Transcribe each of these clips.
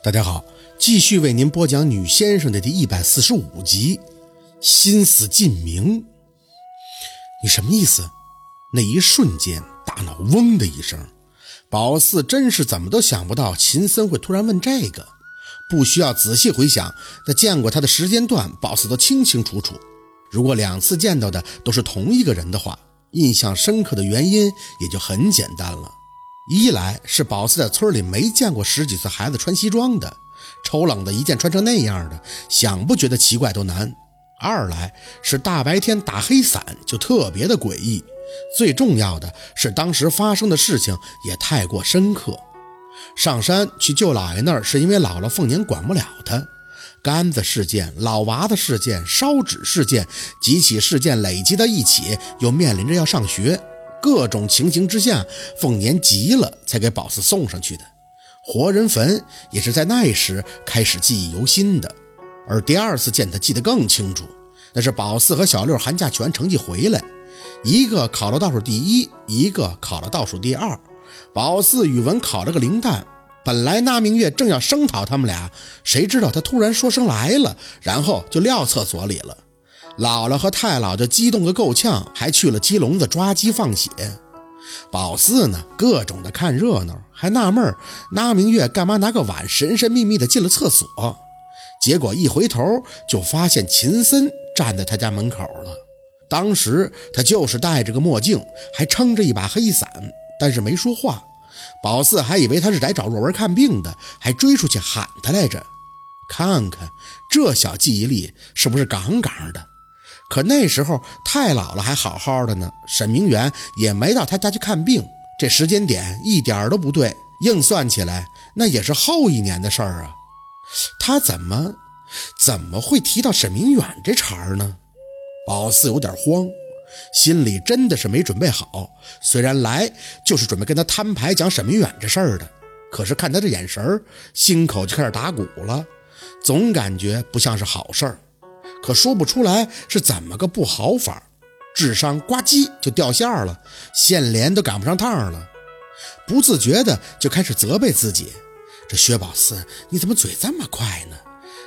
大家好，继续为您播讲《女先生》的第一百四十五集，心思尽明。你什么意思？那一瞬间，大脑嗡的一声，宝四真是怎么都想不到秦森会突然问这个。不需要仔细回想，那见过他的时间段，宝四都清清楚楚。如果两次见到的都是同一个人的话，印象深刻的原因也就很简单了。一来是宝四在村里没见过十几岁孩子穿西装的，丑冷的一件穿成那样的，想不觉得奇怪都难；二来是大白天打黑伞就特别的诡异，最重要的是当时发生的事情也太过深刻。上山去舅姥爷那儿是因为姥姥凤年管不了他，杆子事件、老娃子事件、烧纸事件几起事件累积到一起，又面临着要上学。各种情形之下，凤年急了，才给宝四送上去的。活人坟也是在那时开始记忆犹新的，而第二次见他记得更清楚，那是宝四和小六寒假全成绩回来，一个考了倒数第一，一个考了倒数第二。宝四语文考了个零蛋，本来那明月正要声讨他们俩，谁知道他突然说声来了，然后就撂厕所里了。姥姥和太姥就激动得够呛，还去了鸡笼子抓鸡放血。宝四呢，各种的看热闹，还纳闷那明月干嘛拿个碗神神秘秘的进了厕所。结果一回头就发现秦森站在他家门口了。当时他就是戴着个墨镜，还撑着一把黑伞，但是没说话。宝四还以为他是来找若文看病的，还追出去喊他来着。看看这小记忆力是不是杠杠的？可那时候太姥姥还好好的呢，沈明远也没到他家去看病，这时间点一点都不对，硬算起来那也是后一年的事儿啊。他怎么怎么会提到沈明远这茬儿呢？宝四有点慌，心里真的是没准备好。虽然来就是准备跟他摊牌讲沈明远这事儿的，可是看他这眼神儿，心口就开始打鼓了，总感觉不像是好事儿。可说不出来是怎么个不好法，智商呱唧就掉线了，线连都赶不上趟了，不自觉的就开始责备自己：这薛宝四你怎么嘴这么快呢？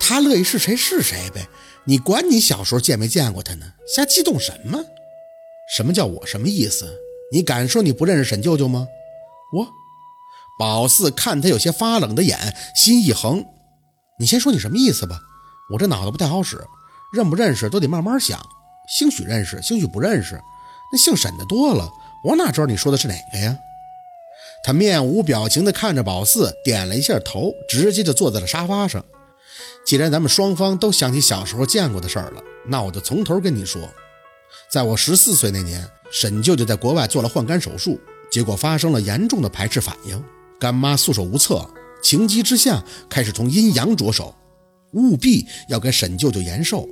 他乐意是谁是谁呗，你管你小时候见没见过他呢？瞎激动什么？什么叫我什么意思？你敢说你不认识沈舅舅吗？我宝四看他有些发冷的眼，心一横：你先说你什么意思吧，我这脑子不太好使。认不认识都得慢慢想，兴许认识，兴许不认识。那姓沈的多了，我哪知道你说的是哪个呀？他面无表情地看着宝四，点了一下头，直接就坐在了沙发上。既然咱们双方都想起小时候见过的事儿了，那我就从头跟你说。在我十四岁那年，沈舅舅在国外做了换肝手术，结果发生了严重的排斥反应，干妈束手无策，情急之下开始从阴阳着手，务必要给沈舅舅延寿。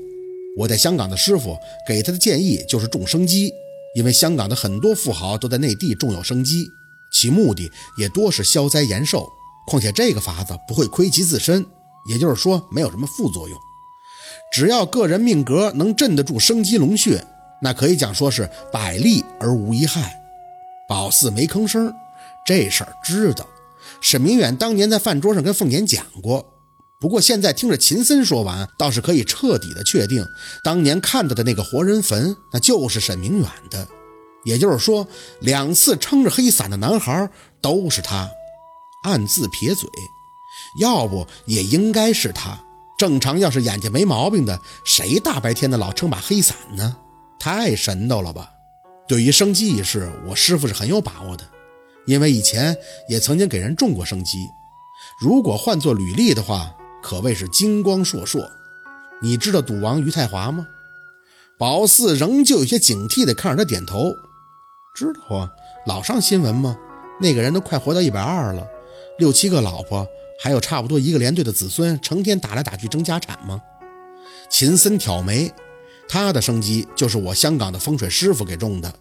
我在香港的师傅给他的建议就是种生鸡，因为香港的很多富豪都在内地种有生鸡，其目的也多是消灾延寿。况且这个法子不会亏及自身，也就是说没有什么副作用。只要个人命格能镇得住生鸡龙穴，那可以讲说是百利而无一害。宝四没吭声，这事儿知道。沈明远当年在饭桌上跟凤年讲过。不过现在听着秦森说完，倒是可以彻底的确定，当年看到的那个活人坟，那就是沈明远的。也就是说，两次撑着黑伞的男孩都是他。暗自撇嘴，要不也应该是他。正常要是眼睛没毛病的，谁大白天的老撑把黑伞呢？太神叨了吧！对于生机一事，我师傅是很有把握的，因为以前也曾经给人种过生机。如果换做履历的话，可谓是金光烁烁。你知道赌王于太华吗？宝四仍旧有些警惕地看着他点头。知道啊，老上新闻吗？那个人都快活到一百二了，六七个老婆，还有差不多一个连队的子孙，成天打来打去争家产吗？秦森挑眉，他的生机就是我香港的风水师傅给种的。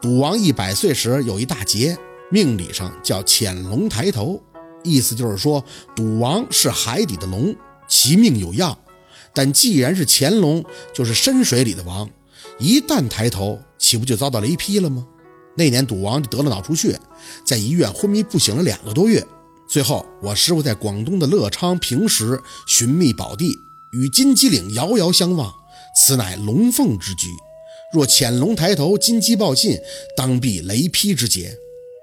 赌王一百岁时有一大劫，命理上叫潜龙抬头。意思就是说，赌王是海底的龙，其命有恙。但既然是潜龙，就是深水里的王，一旦抬头，岂不就遭到雷劈了吗？那年赌王就得了脑出血，在医院昏迷不醒了两个多月。最后，我师傅在广东的乐昌平时寻觅宝地，与金鸡岭遥遥相望，此乃龙凤之局。若潜龙抬头，金鸡报信，当避雷劈之劫。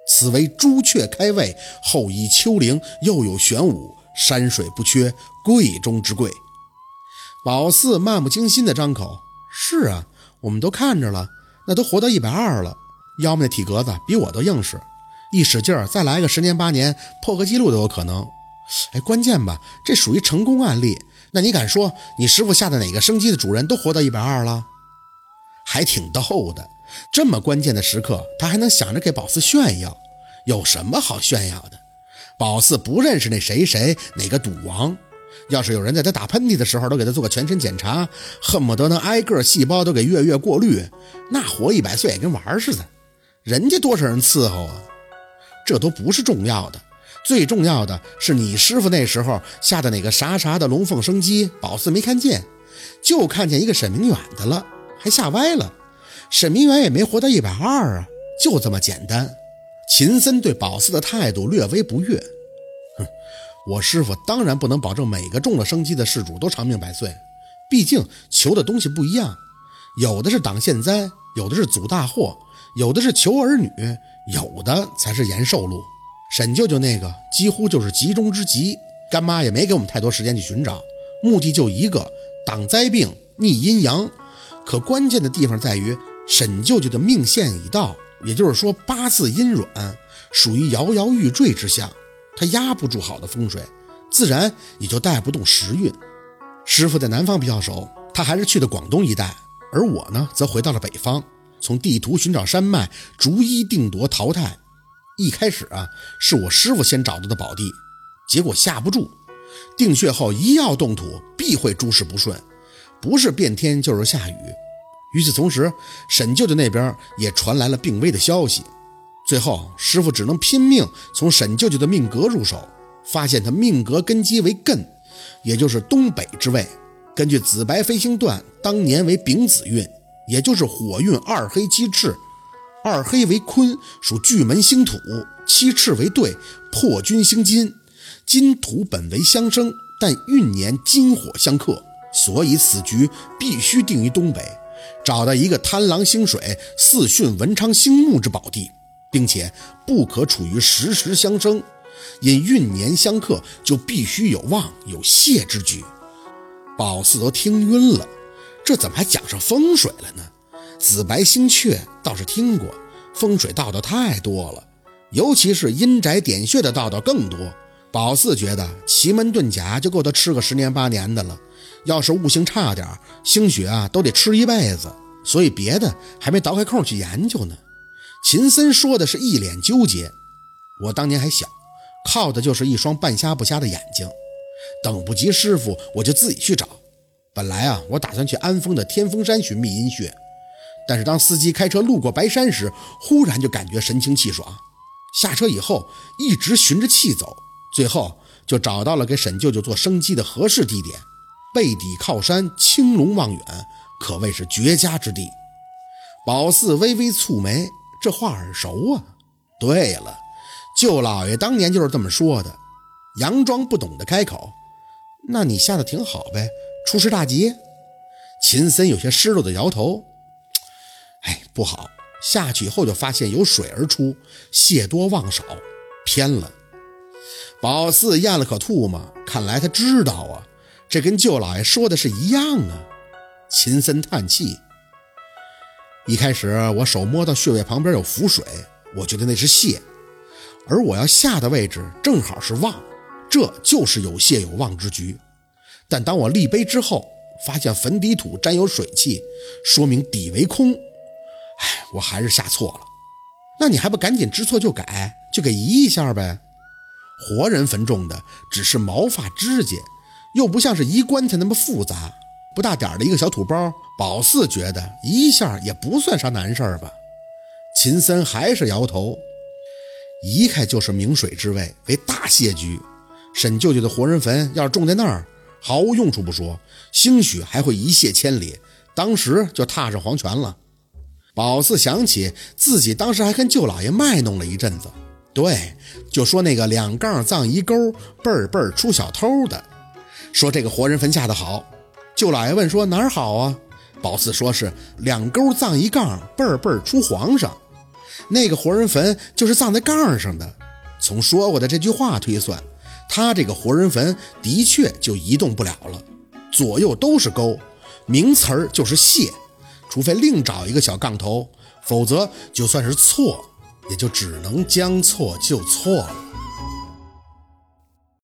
此为朱雀开胃，后依丘陵，又有玄武，山水不缺，贵中之贵。宝四漫不经心地张口：“是啊，我们都看着了，那都活到一百二了，要么那体格子比我都硬实。”一使劲儿，再来个十年八年，破个记录都有可能。哎，关键吧，这属于成功案例。那你敢说你师傅下的哪个生机的主人都活到一百二了？还挺逗的。这么关键的时刻，他还能想着给宝四炫耀？有什么好炫耀的？宝四不认识那谁谁哪个赌王。要是有人在他打喷嚏的时候都给他做个全身检查，恨不得能挨个细胞都给月月过滤，那活一百岁也跟玩似的。人家多少人伺候啊？这都不是重要的，最重要的是你师傅那时候下的哪个啥啥的龙凤生机，宝四没看见，就看见一个沈明远的了，还吓歪了。沈明远也没活到一百二啊，就这么简单。秦森对宝四的态度略微不悦，哼，我师傅当然不能保证每个中了生机的事主都长命百岁，毕竟求的东西不一样，有的是挡现灾，有的是阻大祸，有的是求儿女。有的才是延寿路，沈舅舅那个几乎就是急中之急，干妈也没给我们太多时间去寻找，目的就一个挡灾病、逆阴阳。可关键的地方在于，沈舅舅的命线已到，也就是说八字阴软，属于摇摇欲坠之象，他压不住好的风水，自然也就带不动时运。师傅在南方比较熟，他还是去的广东一带，而我呢，则回到了北方。从地图寻找山脉，逐一定夺淘汰。一开始啊，是我师傅先找到的宝地，结果下不住。定穴后一要动土，必会诸事不顺，不是变天就是下雨。与此同时，沈舅舅那边也传来了病危的消息。最后，师傅只能拼命从沈舅舅的命格入手，发现他命格根基为艮，也就是东北之位。根据紫白飞星段，当年为丙子运。也就是火运二黑七赤，二黑为坤，属巨门星土；七赤为兑，破军星金。金土本为相生，但运年金火相克，所以此局必须定于东北，找到一个贪狼星水、四巽文昌星木之宝地，并且不可处于时时相生，因运年相克，就必须有旺有泄之局。宝四都听晕了。这怎么还讲上风水了呢？紫白星雀倒是听过，风水道道太多了，尤其是阴宅点穴的道道更多。宝四觉得奇门遁甲就够他吃个十年八年的了，要是悟性差点，兴许啊都得吃一辈子。所以别的还没倒开空去研究呢。秦森说的是一脸纠结。我当年还小，靠的就是一双半瞎不瞎的眼睛，等不及师傅，我就自己去找。本来啊，我打算去安丰的天峰山寻觅阴穴，但是当司机开车路过白山时，忽然就感觉神清气爽。下车以后，一直循着气走，最后就找到了给沈舅舅做生机的合适地点，背底靠山，青龙望远，可谓是绝佳之地。宝四微微蹙眉，这话耳熟啊。对了，舅老爷当年就是这么说的。佯装不懂的开口：“那你下的挺好呗。”出师大吉，秦森有些失落的摇头。哎，不好！下去以后就发现有水而出，蟹多旺少，偏了。宝四咽了口吐沫，看来他知道啊，这跟舅老爷说的是一样啊。秦森叹气。一开始我手摸到穴位旁边有浮水，我觉得那是蟹，而我要下的位置正好是旺，这就是有蟹有旺之局。但当我立碑之后，发现坟底土沾有水气，说明底为空。哎，我还是下错了。那你还不赶紧知错就改，就给移一下呗？活人坟种的只是毛发指甲，又不像是移棺材那么复杂。不大点的一个小土包，宝四觉得一下也不算啥难事儿吧？秦森还是摇头。移开就是明水之位，为大谢局。沈舅舅的活人坟要是种在那儿。毫无用处不说，兴许还会一泻千里，当时就踏上黄泉了。宝四想起自己当时还跟舅老爷卖弄了一阵子，对，就说那个两杠葬一沟，辈儿辈儿出小偷的，说这个活人坟下的好。舅老爷问说哪儿好啊？宝四说是两沟葬一杠，辈儿辈儿出皇上。那个活人坟就是葬在杠上的。从说过的这句话推算，他这个活人坟的确就移动不了了，左右都是沟，名词儿就是谢。除非另找一个小杠头，否则就算是错。也就只能将错就错了。